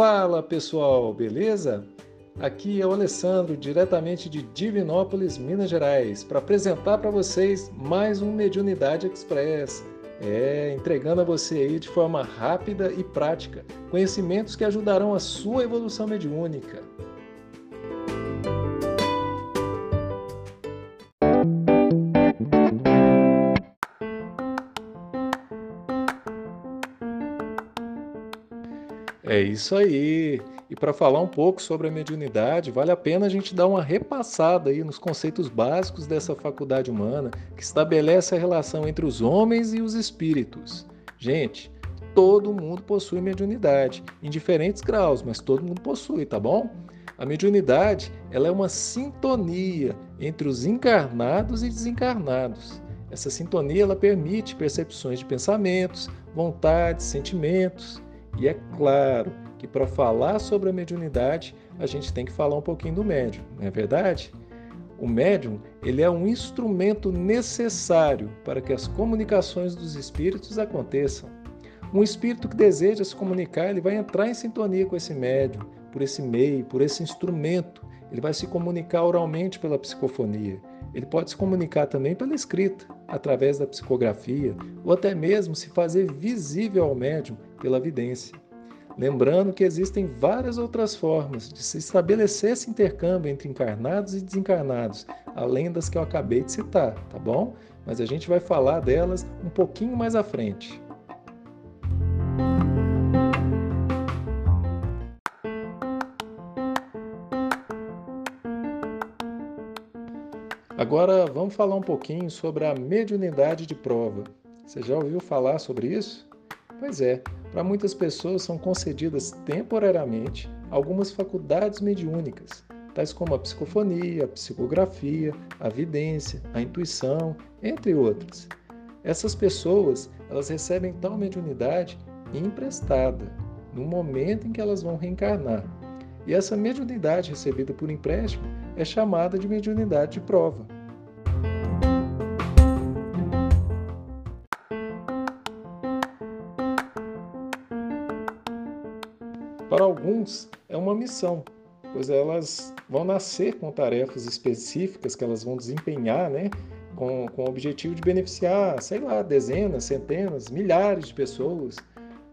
Fala pessoal, beleza? Aqui é o Alessandro, diretamente de Divinópolis, Minas Gerais, para apresentar para vocês mais um Mediunidade Express. É, entregando a você aí de forma rápida e prática conhecimentos que ajudarão a sua evolução mediúnica. É isso aí. E para falar um pouco sobre a mediunidade, vale a pena a gente dar uma repassada aí nos conceitos básicos dessa faculdade humana que estabelece a relação entre os homens e os espíritos. Gente, todo mundo possui mediunidade, em diferentes graus, mas todo mundo possui, tá bom? A mediunidade, ela é uma sintonia entre os encarnados e desencarnados. Essa sintonia ela permite percepções de pensamentos, vontades, sentimentos e é claro que para falar sobre a mediunidade, a gente tem que falar um pouquinho do médium, não é verdade? O médium, ele é um instrumento necessário para que as comunicações dos espíritos aconteçam. Um espírito que deseja se comunicar, ele vai entrar em sintonia com esse médium, por esse meio, por esse instrumento. Ele vai se comunicar oralmente pela psicofonia. Ele pode se comunicar também pela escrita, através da psicografia, ou até mesmo se fazer visível ao médium pela vidência. Lembrando que existem várias outras formas de se estabelecer esse intercâmbio entre encarnados e desencarnados, além das que eu acabei de citar, tá bom? Mas a gente vai falar delas um pouquinho mais à frente. Agora vamos falar um pouquinho sobre a mediunidade de prova. Você já ouviu falar sobre isso? Pois é, para muitas pessoas são concedidas temporariamente algumas faculdades mediúnicas, tais como a psicofonia, a psicografia, a vidência, a intuição, entre outras. Essas pessoas, elas recebem tal mediunidade emprestada, no momento em que elas vão reencarnar. E essa mediunidade recebida por empréstimo é chamada de mediunidade de prova. Para alguns, é uma missão, pois elas vão nascer com tarefas específicas que elas vão desempenhar, né? Com, com o objetivo de beneficiar, sei lá, dezenas, centenas, milhares de pessoas,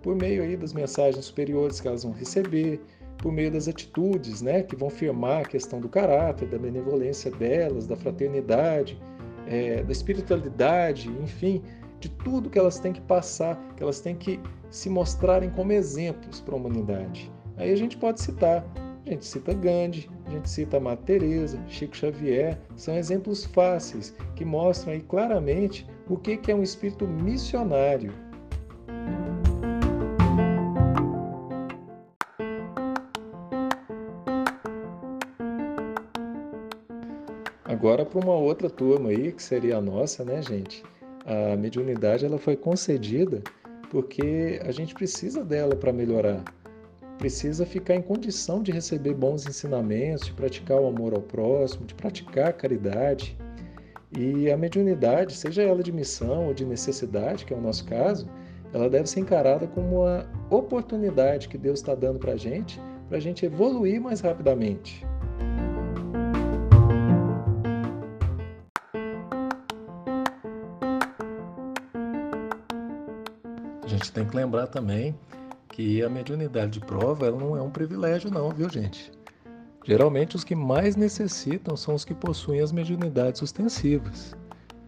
por meio aí das mensagens superiores que elas vão receber, por meio das atitudes, né, que vão firmar a questão do caráter, da benevolência delas, da fraternidade, é, da espiritualidade, enfim, de tudo que elas têm que passar, que elas têm que se mostrarem como exemplos para a humanidade. Aí a gente pode citar, a gente cita Gandhi, a gente cita Madre Teresa, Chico Xavier, são exemplos fáceis que mostram aí claramente o que é um espírito missionário. Agora para uma outra turma aí, que seria a nossa, né, gente? A mediunidade ela foi concedida porque a gente precisa dela para melhorar. Precisa ficar em condição de receber bons ensinamentos, de praticar o amor ao próximo, de praticar a caridade. E a mediunidade, seja ela de missão ou de necessidade, que é o nosso caso, ela deve ser encarada como uma oportunidade que Deus está dando para a gente, para a gente evoluir mais rapidamente. A gente tem que lembrar também que a mediunidade de prova ela não é um privilégio não, viu gente? Geralmente os que mais necessitam são os que possuem as mediunidades ostensivas.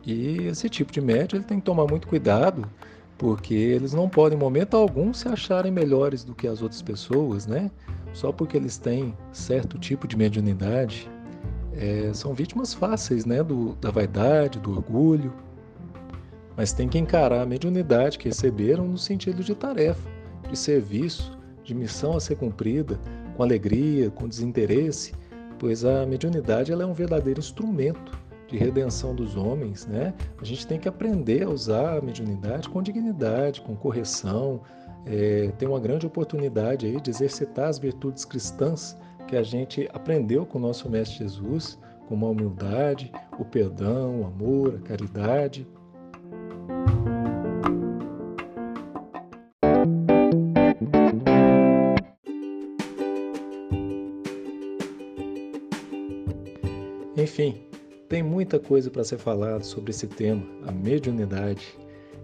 E esse tipo de médium ele tem que tomar muito cuidado, porque eles não podem, em momento algum, se acharem melhores do que as outras pessoas, né? Só porque eles têm certo tipo de mediunidade. É, são vítimas fáceis, né? Do, da vaidade, do orgulho mas tem que encarar a mediunidade que receberam no sentido de tarefa, de serviço, de missão a ser cumprida, com alegria, com desinteresse, pois a mediunidade ela é um verdadeiro instrumento de redenção dos homens, né? A gente tem que aprender a usar a mediunidade com dignidade, com correção, é, tem uma grande oportunidade aí de exercitar as virtudes cristãs que a gente aprendeu com o nosso Mestre Jesus, como a humildade, o perdão, o amor, a caridade. Enfim, tem muita coisa para ser falado sobre esse tema, a mediunidade.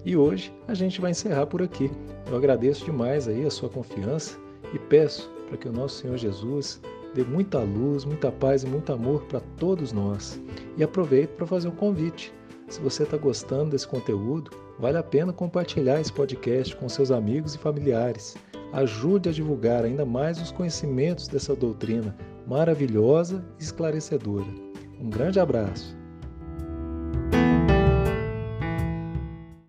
E hoje a gente vai encerrar por aqui. Eu agradeço demais aí a sua confiança e peço para que o nosso Senhor Jesus dê muita luz, muita paz e muito amor para todos nós. E aproveito para fazer um convite. Se você está gostando desse conteúdo, vale a pena compartilhar esse podcast com seus amigos e familiares. Ajude a divulgar ainda mais os conhecimentos dessa doutrina maravilhosa e esclarecedora. Um grande abraço.